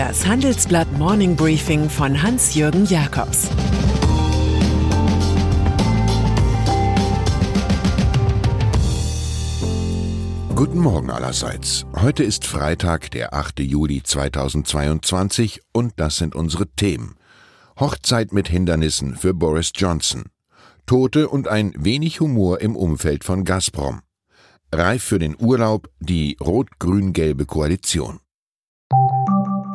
Das Handelsblatt Morning Briefing von Hans-Jürgen Jakobs Guten Morgen allerseits. Heute ist Freitag, der 8. Juli 2022 und das sind unsere Themen. Hochzeit mit Hindernissen für Boris Johnson. Tote und ein wenig Humor im Umfeld von Gazprom. Reif für den Urlaub die rot-grün-gelbe Koalition.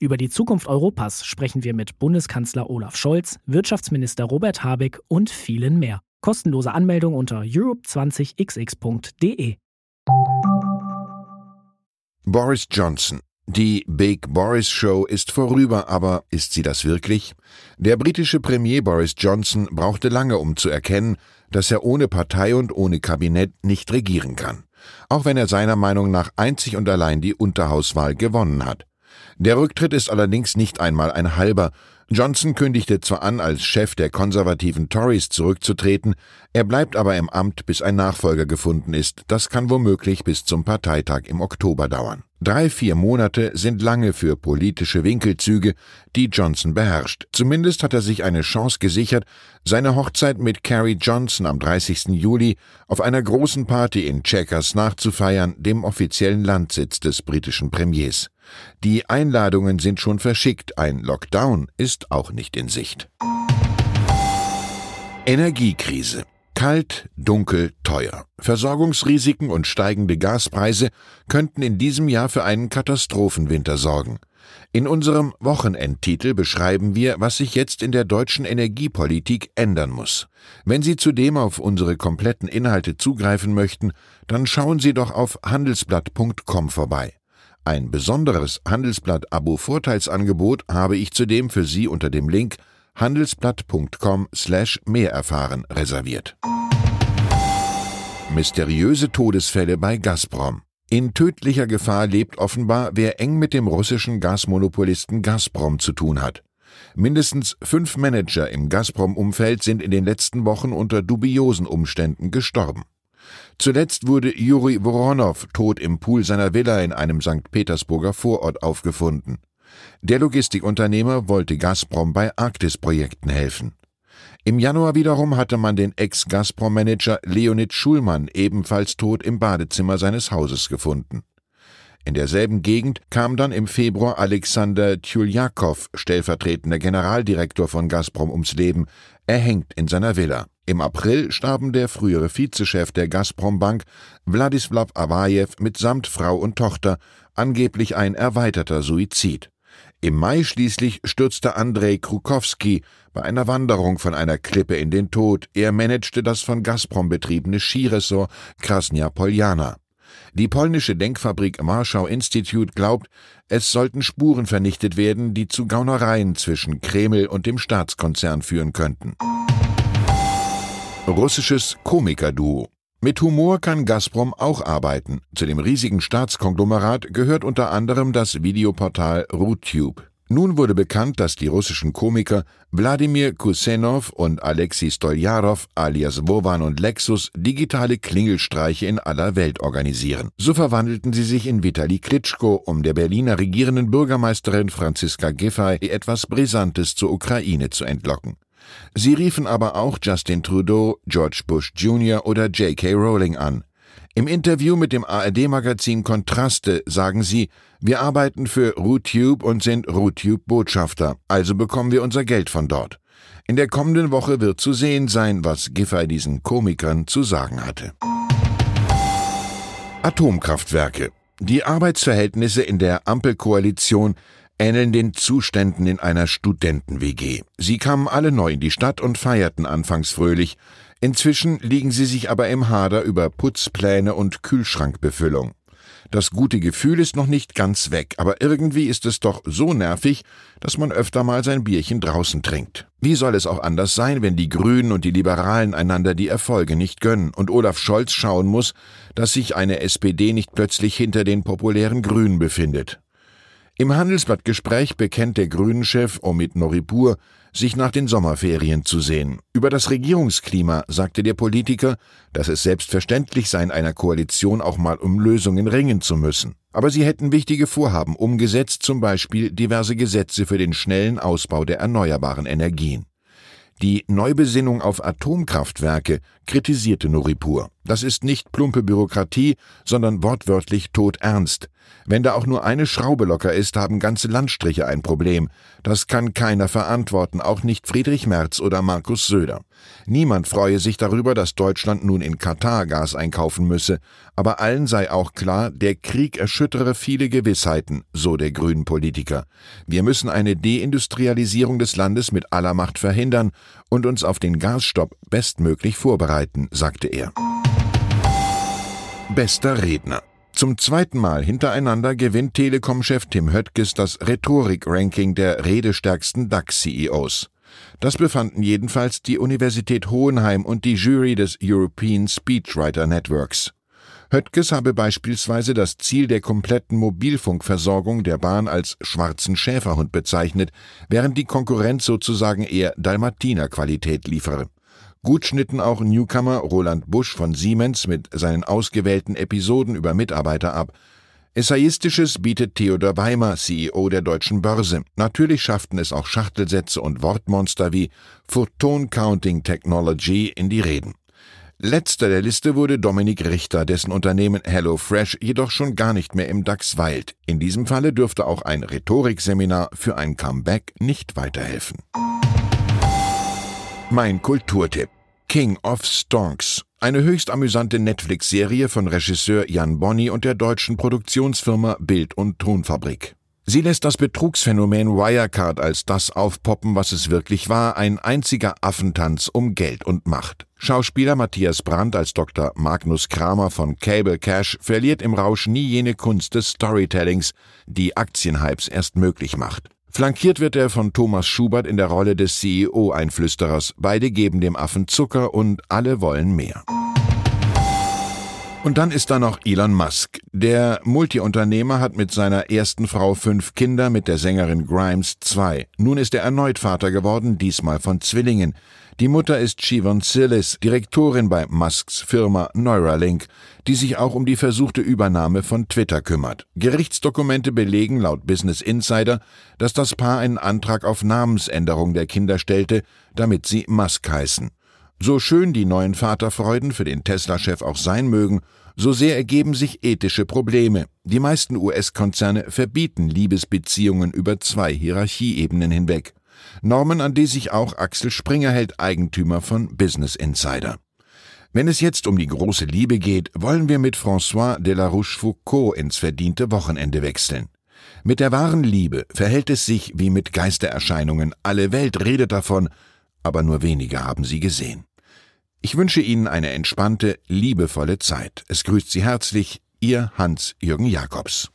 Über die Zukunft Europas sprechen wir mit Bundeskanzler Olaf Scholz, Wirtschaftsminister Robert Habeck und vielen mehr. Kostenlose Anmeldung unter europe20xx.de. Boris Johnson. Die Big Boris Show ist vorüber, aber ist sie das wirklich? Der britische Premier Boris Johnson brauchte lange, um zu erkennen, dass er ohne Partei und ohne Kabinett nicht regieren kann. Auch wenn er seiner Meinung nach einzig und allein die Unterhauswahl gewonnen hat. Der Rücktritt ist allerdings nicht einmal ein halber. Johnson kündigte zwar an, als Chef der konservativen Tories zurückzutreten, er bleibt aber im Amt, bis ein Nachfolger gefunden ist. Das kann womöglich bis zum Parteitag im Oktober dauern. Drei, vier Monate sind lange für politische Winkelzüge, die Johnson beherrscht. Zumindest hat er sich eine Chance gesichert, seine Hochzeit mit Carrie Johnson am 30. Juli auf einer großen Party in Chequers nachzufeiern, dem offiziellen Landsitz des britischen Premiers. Die Einladungen sind schon verschickt, ein Lockdown ist auch nicht in Sicht. Energiekrise. Kalt, dunkel, teuer. Versorgungsrisiken und steigende Gaspreise könnten in diesem Jahr für einen Katastrophenwinter sorgen. In unserem Wochenendtitel beschreiben wir, was sich jetzt in der deutschen Energiepolitik ändern muss. Wenn Sie zudem auf unsere kompletten Inhalte zugreifen möchten, dann schauen Sie doch auf handelsblatt.com vorbei. Ein besonderes Handelsblatt-Abo-Vorteilsangebot habe ich zudem für Sie unter dem Link handelsblatt.com slash mehr erfahren reserviert. Mysteriöse Todesfälle bei Gazprom. In tödlicher Gefahr lebt offenbar, wer eng mit dem russischen Gasmonopolisten Gazprom zu tun hat. Mindestens fünf Manager im Gazprom-Umfeld sind in den letzten Wochen unter dubiosen Umständen gestorben. Zuletzt wurde Juri Voronow tot im Pool seiner Villa in einem St. Petersburger Vorort aufgefunden. Der Logistikunternehmer wollte Gazprom bei Arktis-Projekten helfen. Im Januar wiederum hatte man den Ex-Gazprom-Manager Leonid Schulmann ebenfalls tot im Badezimmer seines Hauses gefunden. In derselben Gegend kam dann im Februar Alexander Tjuljakow, stellvertretender Generaldirektor von Gazprom, ums Leben, erhängt in seiner Villa. Im April starben der frühere Vizechef der Gazprom-Bank, Wladislav Awajew, mitsamt Frau und Tochter, angeblich ein erweiterter Suizid. Im Mai schließlich stürzte Andrei Krukowski bei einer Wanderung von einer Klippe in den Tod. Er managte das von Gazprom betriebene Skiressort Krasnia Poljana. Die polnische Denkfabrik Warschau Institute glaubt, es sollten Spuren vernichtet werden, die zu Gaunereien zwischen Kreml und dem Staatskonzern führen könnten. Russisches Komikerduo mit Humor kann Gazprom auch arbeiten. Zu dem riesigen Staatskonglomerat gehört unter anderem das Videoportal RuTube. Nun wurde bekannt, dass die russischen Komiker Wladimir Kusenov und Alexei Stoljarov alias Wovan und Lexus digitale Klingelstreiche in aller Welt organisieren. So verwandelten sie sich in Vitali Klitschko, um der Berliner regierenden Bürgermeisterin Franziska Giffey etwas Brisantes zur Ukraine zu entlocken. Sie riefen aber auch Justin Trudeau, George Bush Jr. oder J.K. Rowling an. Im Interview mit dem ARD-Magazin Kontraste sagen sie, wir arbeiten für RooTube und sind RooTube-Botschafter, also bekommen wir unser Geld von dort. In der kommenden Woche wird zu sehen sein, was Giffey diesen Komikern zu sagen hatte. Atomkraftwerke. Die Arbeitsverhältnisse in der Ampelkoalition ähneln den Zuständen in einer Studenten-WG. Sie kamen alle neu in die Stadt und feierten anfangs fröhlich. Inzwischen liegen sie sich aber im Hader über Putzpläne und Kühlschrankbefüllung. Das gute Gefühl ist noch nicht ganz weg, aber irgendwie ist es doch so nervig, dass man öfter mal sein Bierchen draußen trinkt. Wie soll es auch anders sein, wenn die Grünen und die Liberalen einander die Erfolge nicht gönnen und Olaf Scholz schauen muss, dass sich eine SPD nicht plötzlich hinter den populären Grünen befindet? Im Handelsblattgespräch bekennt der Grünen-Chef Omid Noripur, sich nach den Sommerferien zu sehen. Über das Regierungsklima sagte der Politiker, dass es selbstverständlich sei, in einer Koalition auch mal um Lösungen ringen zu müssen. Aber sie hätten wichtige Vorhaben umgesetzt, zum Beispiel diverse Gesetze für den schnellen Ausbau der erneuerbaren Energien. Die Neubesinnung auf Atomkraftwerke kritisierte Noripur. Das ist nicht plumpe Bürokratie, sondern wortwörtlich todernst. Wenn da auch nur eine Schraube locker ist, haben ganze Landstriche ein Problem. Das kann keiner verantworten, auch nicht Friedrich Merz oder Markus Söder. Niemand freue sich darüber, dass Deutschland nun in Katar Gas einkaufen müsse, aber allen sei auch klar, der Krieg erschüttere viele Gewissheiten, so der grünen Politiker. Wir müssen eine Deindustrialisierung des Landes mit aller Macht verhindern und uns auf den Gasstopp bestmöglich vorbereiten, sagte er. Bester Redner. Zum zweiten Mal hintereinander gewinnt Telekom-Chef Tim Höttges das Rhetorik-Ranking der redestärksten DAX-CEOs. Das befanden jedenfalls die Universität Hohenheim und die Jury des European Speechwriter Networks. Höttges habe beispielsweise das Ziel der kompletten Mobilfunkversorgung der Bahn als schwarzen Schäferhund bezeichnet, während die Konkurrenz sozusagen eher Dalmatiner-Qualität liefere. Gut schnitten auch Newcomer Roland Busch von Siemens mit seinen ausgewählten Episoden über Mitarbeiter ab. Essayistisches bietet Theodor Weimer, CEO der Deutschen Börse. Natürlich schafften es auch Schachtelsätze und Wortmonster wie Photon Counting Technology in die Reden. Letzter der Liste wurde Dominik Richter, dessen Unternehmen HelloFresh jedoch schon gar nicht mehr im DAX weilt. In diesem Falle dürfte auch ein Rhetorikseminar für ein Comeback nicht weiterhelfen. Mein Kulturtipp. King of Stonks. Eine höchst amüsante Netflix-Serie von Regisseur Jan Bonny und der deutschen Produktionsfirma Bild- und Tonfabrik. Sie lässt das Betrugsphänomen Wirecard als das aufpoppen, was es wirklich war, ein einziger Affentanz um Geld und Macht. Schauspieler Matthias Brandt als Dr. Magnus Kramer von Cable Cash verliert im Rausch nie jene Kunst des Storytellings, die Aktienhypes erst möglich macht. Flankiert wird er von Thomas Schubert in der Rolle des CEO-Einflüsterers. Beide geben dem Affen Zucker und alle wollen mehr. Und dann ist da noch Elon Musk. Der Multiunternehmer hat mit seiner ersten Frau fünf Kinder, mit der Sängerin Grimes zwei. Nun ist er erneut Vater geworden, diesmal von Zwillingen. Die Mutter ist Siobhan Sillis, Direktorin bei Musks Firma Neuralink, die sich auch um die versuchte Übernahme von Twitter kümmert. Gerichtsdokumente belegen laut Business Insider, dass das Paar einen Antrag auf Namensänderung der Kinder stellte, damit sie Musk heißen. So schön die neuen Vaterfreuden für den Tesla-Chef auch sein mögen, so sehr ergeben sich ethische Probleme. Die meisten US-Konzerne verbieten Liebesbeziehungen über zwei Hierarchieebenen hinweg. Normen, an die sich auch Axel Springer hält, Eigentümer von Business Insider. Wenn es jetzt um die große Liebe geht, wollen wir mit François de la Rochefoucauld ins verdiente Wochenende wechseln. Mit der wahren Liebe verhält es sich wie mit Geistererscheinungen. Alle Welt redet davon, aber nur wenige haben sie gesehen. Ich wünsche Ihnen eine entspannte, liebevolle Zeit. Es grüßt Sie herzlich Ihr Hans-Jürgen Jakobs.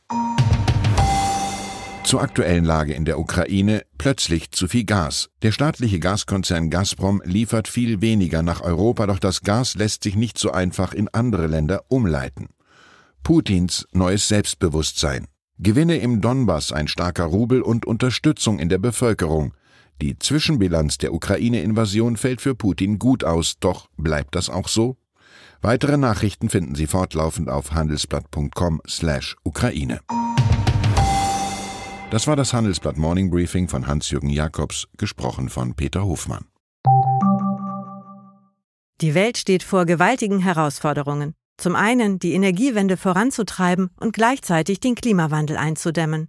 Zur aktuellen Lage in der Ukraine plötzlich zu viel Gas. Der staatliche Gaskonzern Gazprom liefert viel weniger nach Europa, doch das Gas lässt sich nicht so einfach in andere Länder umleiten. Putins neues Selbstbewusstsein. Gewinne im Donbass, ein starker Rubel und Unterstützung in der Bevölkerung. Die Zwischenbilanz der Ukraine-Invasion fällt für Putin gut aus, doch bleibt das auch so? Weitere Nachrichten finden Sie fortlaufend auf handelsblatt.com/Ukraine. Das war das Handelsblatt Morning Briefing von Hans-Jürgen Jakobs, gesprochen von Peter Hofmann. Die Welt steht vor gewaltigen Herausforderungen. Zum einen die Energiewende voranzutreiben und gleichzeitig den Klimawandel einzudämmen.